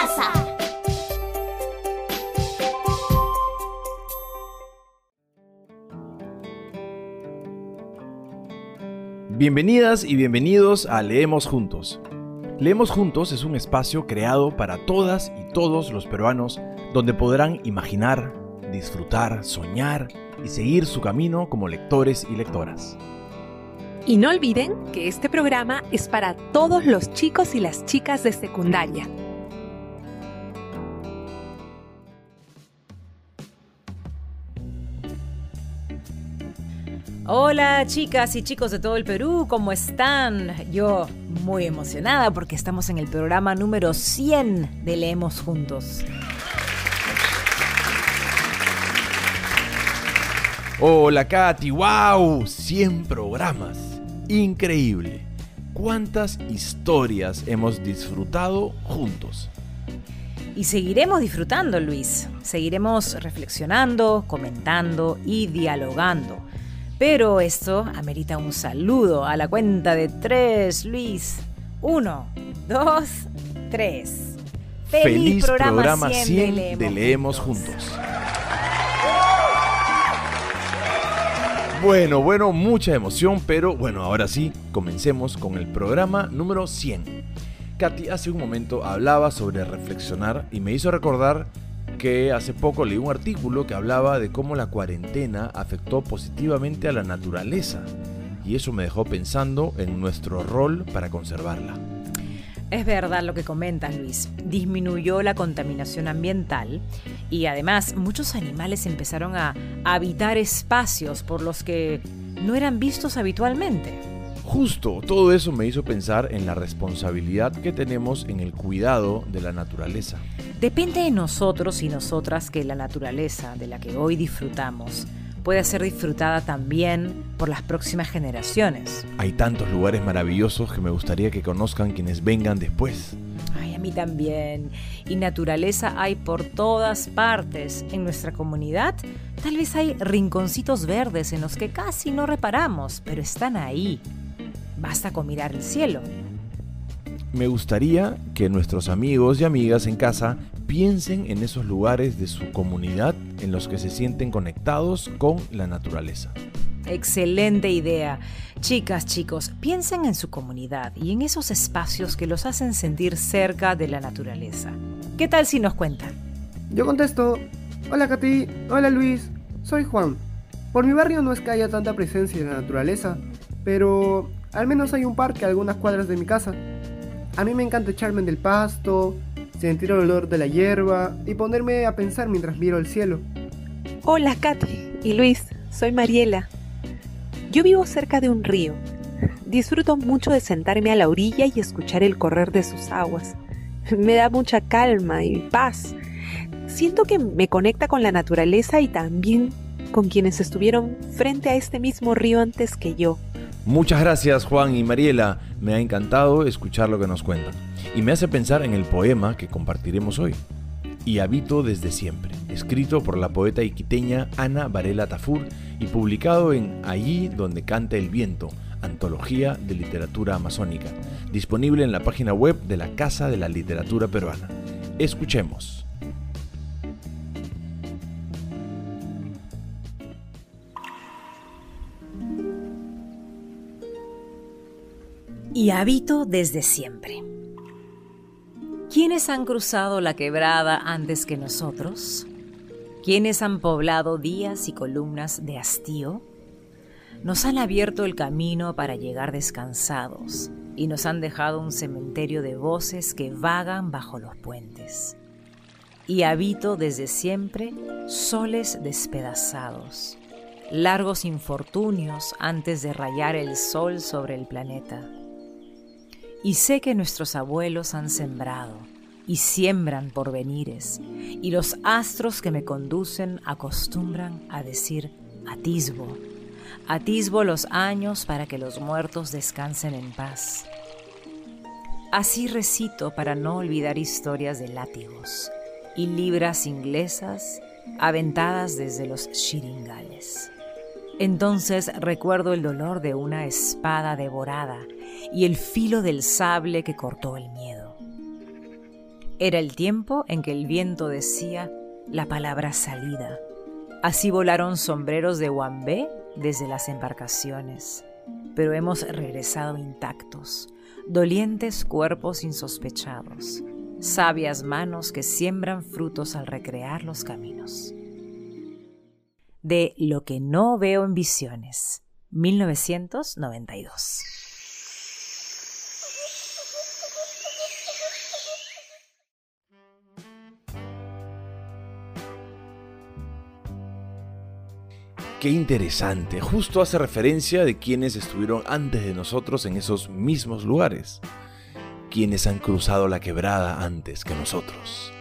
casa. Bienvenidas y bienvenidos a Leemos Juntos. Leemos Juntos es un espacio creado para todas y todos los peruanos donde podrán imaginar, disfrutar, soñar y seguir su camino como lectores y lectoras. Y no olviden que este programa es para todos los chicos y las chicas de secundaria. Hola chicas y chicos de todo el Perú, ¿cómo están? Yo muy emocionada porque estamos en el programa número 100 de Leemos Juntos. Hola Katy, wow, 100 programas. Increíble. ¿Cuántas historias hemos disfrutado juntos? Y seguiremos disfrutando, Luis. Seguiremos reflexionando, comentando y dialogando. Pero esto amerita un saludo a la cuenta de tres, Luis. Uno, dos, tres. Feliz, programa, 100, de Leemos, juntos. Bueno, bueno, mucha emoción, pero bueno, ahora sí, comencemos con el programa número 100. Katy hace un momento hablaba sobre reflexionar y me hizo recordar que hace poco leí un artículo que hablaba de cómo la cuarentena afectó positivamente a la naturaleza y eso me dejó pensando en nuestro rol para conservarla. Es verdad lo que comentas, Luis. Disminuyó la contaminación ambiental y además muchos animales empezaron a habitar espacios por los que no eran vistos habitualmente. Justo, todo eso me hizo pensar en la responsabilidad que tenemos en el cuidado de la naturaleza. Depende de nosotros y nosotras que la naturaleza de la que hoy disfrutamos pueda ser disfrutada también por las próximas generaciones. Hay tantos lugares maravillosos que me gustaría que conozcan quienes vengan después. Ay, a mí también. Y naturaleza hay por todas partes. En nuestra comunidad tal vez hay rinconcitos verdes en los que casi no reparamos, pero están ahí. Basta con mirar el cielo. Me gustaría que nuestros amigos y amigas en casa piensen en esos lugares de su comunidad en los que se sienten conectados con la naturaleza. Excelente idea. Chicas, chicos, piensen en su comunidad y en esos espacios que los hacen sentir cerca de la naturaleza. ¿Qué tal si nos cuentan? Yo contesto, hola Katy, hola Luis, soy Juan. Por mi barrio no es que haya tanta presencia de la naturaleza, pero al menos hay un parque a algunas cuadras de mi casa. A mí me encanta echarme en el pasto, sentir el olor de la hierba y ponerme a pensar mientras miro el cielo. Hola Katy y Luis, soy Mariela. Yo vivo cerca de un río. Disfruto mucho de sentarme a la orilla y escuchar el correr de sus aguas. Me da mucha calma y paz. Siento que me conecta con la naturaleza y también con quienes estuvieron frente a este mismo río antes que yo. Muchas gracias Juan y Mariela, me ha encantado escuchar lo que nos cuentan y me hace pensar en el poema que compartiremos hoy. Y habito desde siempre, escrito por la poeta iquiteña Ana Varela Tafur y publicado en Allí donde canta el viento, antología de literatura amazónica, disponible en la página web de la Casa de la Literatura Peruana. Escuchemos. Y habito desde siempre. ¿Quiénes han cruzado la quebrada antes que nosotros? ¿Quiénes han poblado días y columnas de hastío? Nos han abierto el camino para llegar descansados y nos han dejado un cementerio de voces que vagan bajo los puentes. Y habito desde siempre soles despedazados, largos infortunios antes de rayar el sol sobre el planeta y sé que nuestros abuelos han sembrado y siembran porvenires, y los astros que me conducen acostumbran a decir atisbo. Atisbo los años para que los muertos descansen en paz. Así recito para no olvidar historias de látigos y libras inglesas aventadas desde los chiringales. Entonces recuerdo el dolor de una espada devorada y el filo del sable que cortó el miedo. Era el tiempo en que el viento decía la palabra salida. Así volaron sombreros de Wambé desde las embarcaciones, pero hemos regresado intactos, dolientes cuerpos insospechados, sabias manos que siembran frutos al recrear los caminos. De Lo que no veo en visiones, 1992. Qué interesante, justo hace referencia de quienes estuvieron antes de nosotros en esos mismos lugares, quienes han cruzado la quebrada antes que nosotros.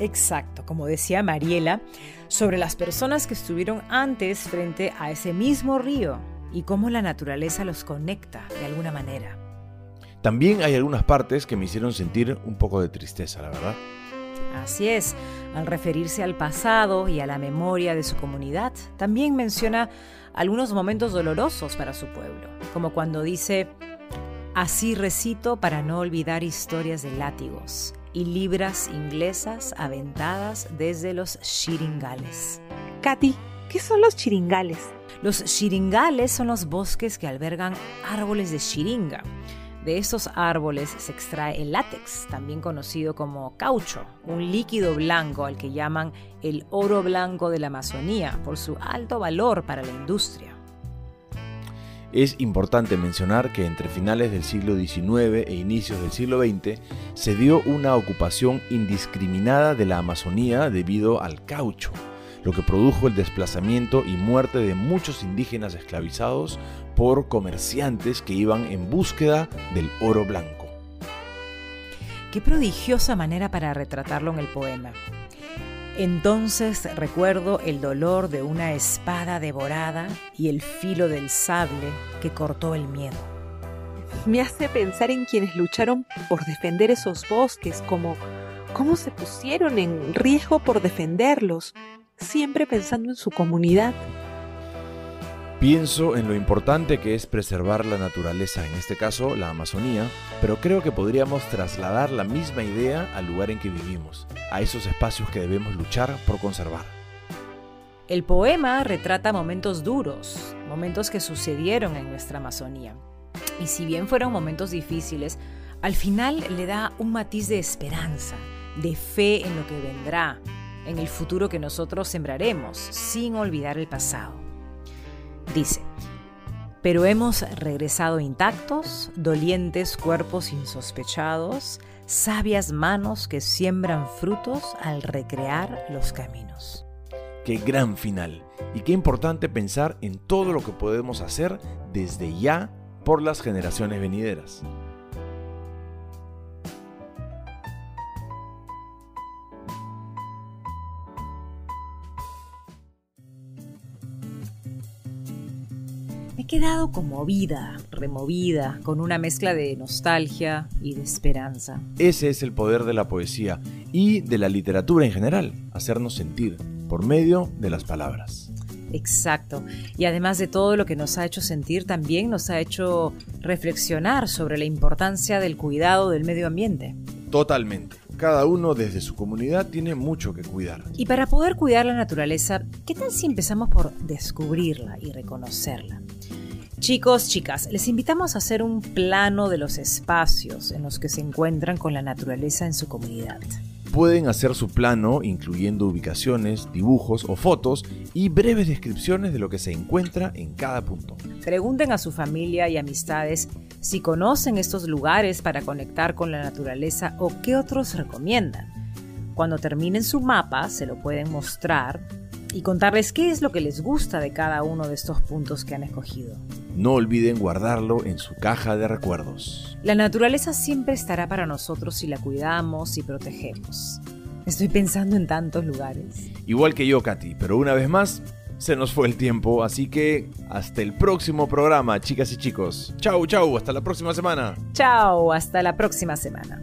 Exacto, como decía Mariela, sobre las personas que estuvieron antes frente a ese mismo río y cómo la naturaleza los conecta de alguna manera. También hay algunas partes que me hicieron sentir un poco de tristeza, la verdad. Así es, al referirse al pasado y a la memoria de su comunidad, también menciona algunos momentos dolorosos para su pueblo, como cuando dice, así recito para no olvidar historias de látigos y libras inglesas aventadas desde los chiringales. Katy, ¿qué son los chiringales? Los chiringales son los bosques que albergan árboles de chiringa de esos árboles se extrae el látex, también conocido como caucho, un líquido blanco al que llaman el oro blanco de la Amazonía por su alto valor para la industria. Es importante mencionar que entre finales del siglo XIX e inicios del siglo XX se dio una ocupación indiscriminada de la Amazonía debido al caucho lo que produjo el desplazamiento y muerte de muchos indígenas esclavizados por comerciantes que iban en búsqueda del oro blanco. Qué prodigiosa manera para retratarlo en el poema. Entonces recuerdo el dolor de una espada devorada y el filo del sable que cortó el miedo. Me hace pensar en quienes lucharon por defender esos bosques, cómo se pusieron en riesgo por defenderlos, siempre pensando en su comunidad. Pienso en lo importante que es preservar la naturaleza, en este caso la Amazonía, pero creo que podríamos trasladar la misma idea al lugar en que vivimos, a esos espacios que debemos luchar por conservar. El poema retrata momentos duros, momentos que sucedieron en nuestra Amazonía. Y si bien fueron momentos difíciles, al final le da un matiz de esperanza, de fe en lo que vendrá, en el futuro que nosotros sembraremos, sin olvidar el pasado. Dice, pero hemos regresado intactos, dolientes cuerpos insospechados, sabias manos que siembran frutos al recrear los caminos. Qué gran final y qué importante pensar en todo lo que podemos hacer desde ya por las generaciones venideras. Quedado conmovida, removida, con una mezcla de nostalgia y de esperanza. Ese es el poder de la poesía y de la literatura en general, hacernos sentir por medio de las palabras. Exacto. Y además de todo lo que nos ha hecho sentir, también nos ha hecho reflexionar sobre la importancia del cuidado del medio ambiente. Totalmente. Cada uno desde su comunidad tiene mucho que cuidar. Y para poder cuidar la naturaleza, ¿qué tal si empezamos por descubrirla y reconocerla? Chicos, chicas, les invitamos a hacer un plano de los espacios en los que se encuentran con la naturaleza en su comunidad. Pueden hacer su plano incluyendo ubicaciones, dibujos o fotos y breves descripciones de lo que se encuentra en cada punto. Pregunten a su familia y amistades si conocen estos lugares para conectar con la naturaleza o qué otros recomiendan. Cuando terminen su mapa se lo pueden mostrar y contarles qué es lo que les gusta de cada uno de estos puntos que han escogido. No olviden guardarlo en su caja de recuerdos. La naturaleza siempre estará para nosotros si la cuidamos y protegemos. Estoy pensando en tantos lugares. Igual que yo, Katy, pero una vez más, se nos fue el tiempo, así que hasta el próximo programa, chicas y chicos. Chau, chau, hasta la próxima semana. Chau, hasta la próxima semana.